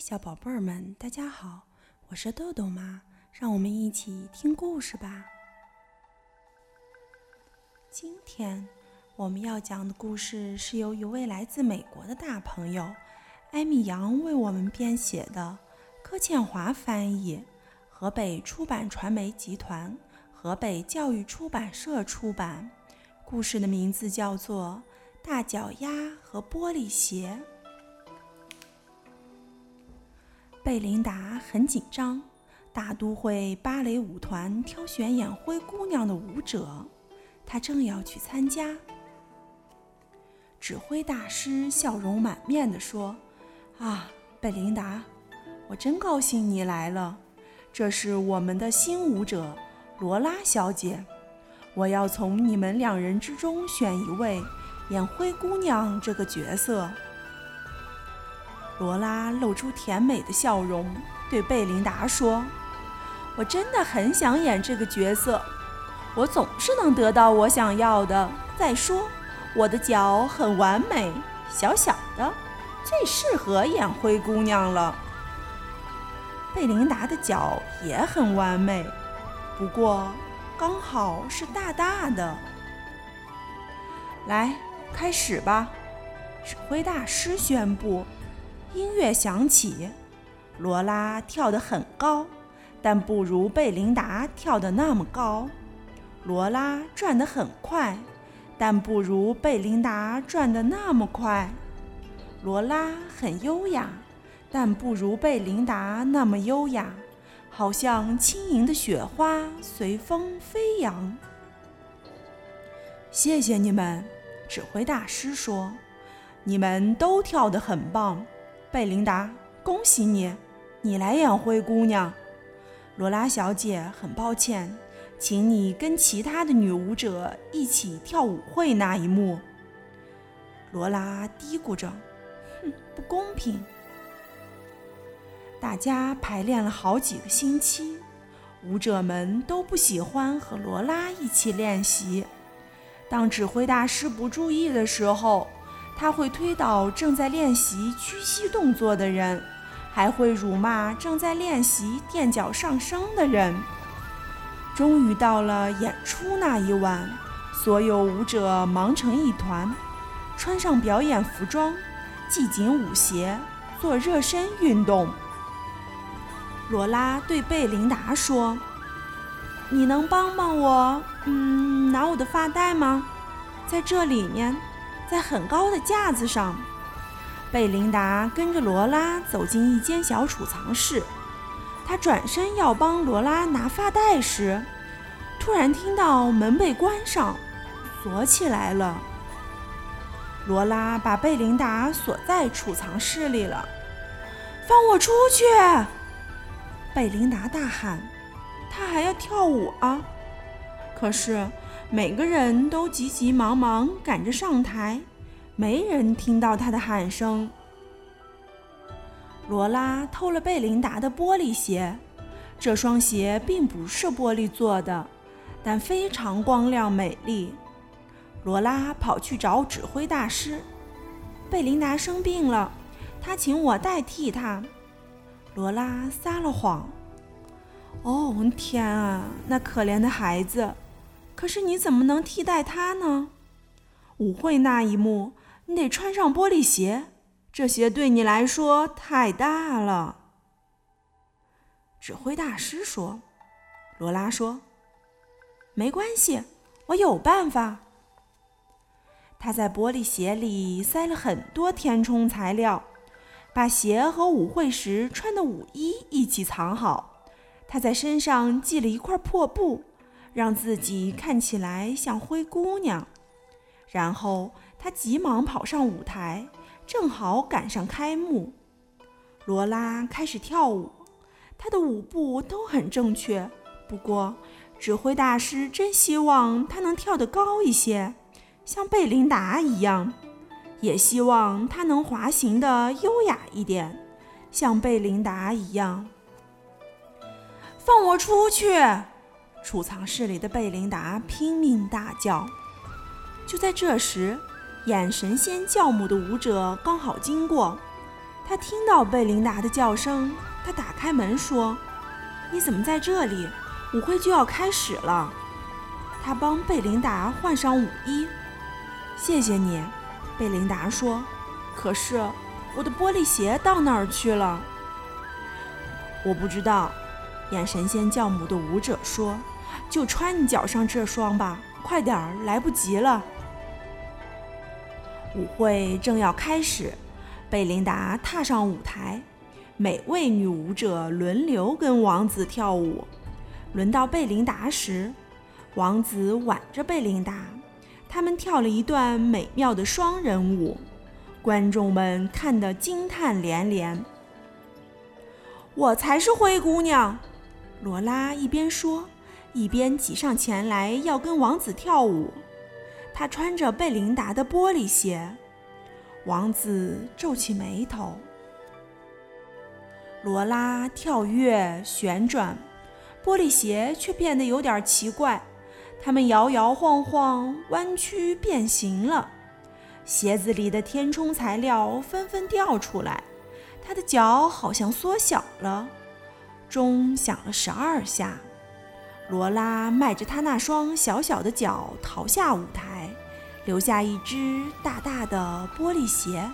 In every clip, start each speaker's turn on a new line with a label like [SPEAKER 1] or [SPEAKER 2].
[SPEAKER 1] 小宝贝儿们，大家好，我是豆豆妈，让我们一起听故事吧。今天我们要讲的故事是由一位来自美国的大朋友艾米杨为我们编写的，柯倩华翻译，河北出版传媒集团、河北教育出版社出版。故事的名字叫做《大脚丫和玻璃鞋》。贝琳达很紧张，大都会芭蕾舞团挑选演灰姑娘的舞者，她正要去参加。指挥大师笑容满面地说：“啊，贝琳达，我真高兴你来了。这是我们的新舞者罗拉小姐，我要从你们两人之中选一位演灰姑娘这个角色。”罗拉露出甜美的笑容，对贝琳达说：“我真的很想演这个角色，我总是能得到我想要的。再说，我的脚很完美，小小的，最适合演灰姑娘了。贝琳达的脚也很完美，不过刚好是大大的。来，开始吧！”指挥大师宣布。音乐响起，罗拉跳得很高，但不如贝琳达跳得那么高。罗拉转得很快，但不如贝琳达转得那么快。罗拉很优雅，但不如贝琳达那么优雅，好像轻盈的雪花随风飞扬。谢谢你们，指挥大师说：“你们都跳得很棒。”贝琳达，恭喜你，你来演灰姑娘。罗拉小姐，很抱歉，请你跟其他的女舞者一起跳舞会那一幕。罗拉嘀咕着：“哼，不公平。”大家排练了好几个星期，舞者们都不喜欢和罗拉一起练习。当指挥大师不注意的时候。他会推倒正在练习屈膝动作的人，还会辱骂正在练习垫脚上升的人。终于到了演出那一晚，所有舞者忙成一团，穿上表演服装，系紧舞鞋，做热身运动。罗拉对贝琳达说：“你能帮帮我，嗯，拿我的发带吗？在这里面。”在很高的架子上，贝琳达跟着罗拉走进一间小储藏室。她转身要帮罗拉拿发带时，突然听到门被关上，锁起来了。罗拉把贝琳达锁在储藏室里了。放我出去！贝琳达大喊。她还要跳舞啊！可是。每个人都急急忙忙赶着上台，没人听到他的喊声。罗拉偷了贝琳达的玻璃鞋，这双鞋并不是玻璃做的，但非常光亮美丽。罗拉跑去找指挥大师。贝琳达生病了，他请我代替他。罗拉撒了谎。哦，天啊，那可怜的孩子！可是你怎么能替代他呢？舞会那一幕，你得穿上玻璃鞋，这鞋对你来说太大了。指挥大师说：“罗拉说，没关系，我有办法。”他在玻璃鞋里塞了很多填充材料，把鞋和舞会时穿的舞衣一起藏好。他在身上系了一块破布。让自己看起来像灰姑娘，然后她急忙跑上舞台，正好赶上开幕。罗拉开始跳舞，她的舞步都很正确。不过，指挥大师真希望她能跳得高一些，像贝琳达一样；也希望她能滑行的优雅一点，像贝琳达一样。放我出去！储藏室里的贝琳达拼命大叫。就在这时，演神仙教母的舞者刚好经过，他听到贝琳达的叫声，他打开门说：“你怎么在这里？舞会就要开始了。”他帮贝琳达换上舞衣。谢谢你，贝琳达说。可是我的玻璃鞋到哪儿去了？我不知道。演神仙教母的舞者说：“就穿你脚上这双吧，快点儿，来不及了。”舞会正要开始，贝琳达踏上舞台，每位女舞者轮流跟王子跳舞。轮到贝琳达时，王子挽着贝琳达，他们跳了一段美妙的双人舞，观众们看得惊叹连连。我才是灰姑娘，罗拉一边说，一边挤上前来要跟王子跳舞。她穿着贝琳达的玻璃鞋，王子皱起眉头。罗拉跳跃旋转，玻璃鞋却变得有点奇怪。它们摇摇晃晃，弯曲变形了，鞋子里的填充材料纷纷掉出来，他的脚好像缩小了。钟响了十二下，罗拉迈着他那双小小的脚逃下舞台，留下一只大大的玻璃鞋。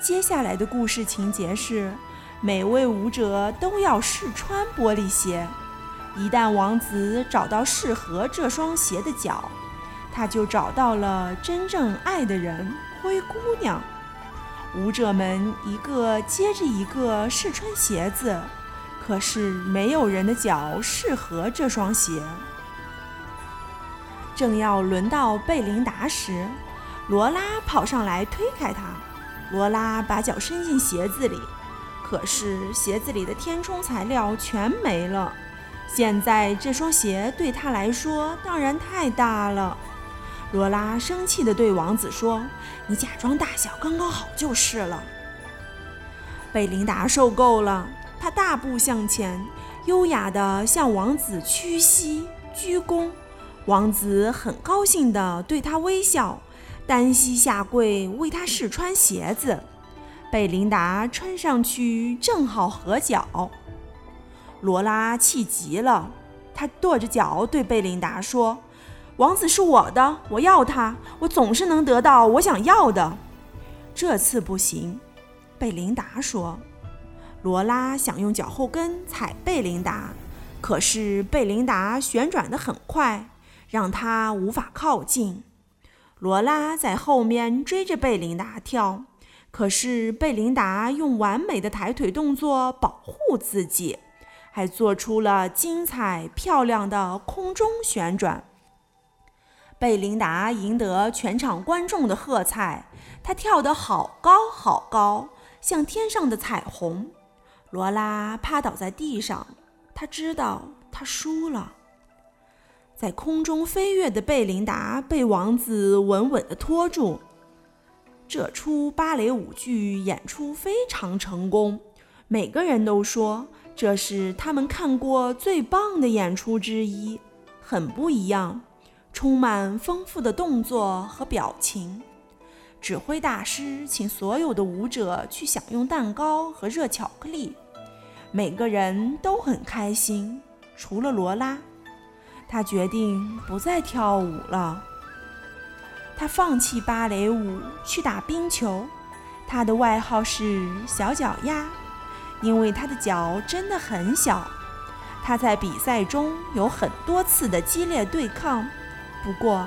[SPEAKER 1] 接下来的故事情节是，每位舞者都要试穿玻璃鞋。一旦王子找到适合这双鞋的脚，他就找到了真正爱的人——灰姑娘。舞者们一个接着一个试穿鞋子，可是没有人的脚适合这双鞋。正要轮到贝琳达时，罗拉跑上来推开她。罗拉把脚伸进鞋子里，可是鞋子里的填充材料全没了。现在这双鞋对他来说当然太大了。罗拉生气地对王子说：“你假装大小刚刚好就是了。”贝琳达受够了，他大步向前，优雅地向王子屈膝鞠躬。王子很高兴地对他微笑，单膝下跪为他试穿鞋子。贝琳达穿上去正好合脚。罗拉气急了，她跺着脚对贝琳达说：“王子是我的，我要他，我总是能得到我想要的。这次不行。”贝琳达说。罗拉想用脚后跟踩贝琳达，可是贝琳达旋转得很快，让她无法靠近。罗拉在后面追着贝琳达跳，可是贝琳达用完美的抬腿动作保护自己。还做出了精彩漂亮的空中旋转。贝琳达赢得全场观众的喝彩，她跳得好高好高，像天上的彩虹。罗拉趴倒在地上，她知道她输了。在空中飞跃的贝琳达被王子稳稳地拖住。这出芭蕾舞剧演出非常成功，每个人都说。这是他们看过最棒的演出之一，很不一样，充满丰富的动作和表情。指挥大师请所有的舞者去享用蛋糕和热巧克力，每个人都很开心，除了罗拉。他决定不再跳舞了，他放弃芭蕾舞去打冰球。他的外号是“小脚丫”。因为他的脚真的很小，他在比赛中有很多次的激烈对抗，不过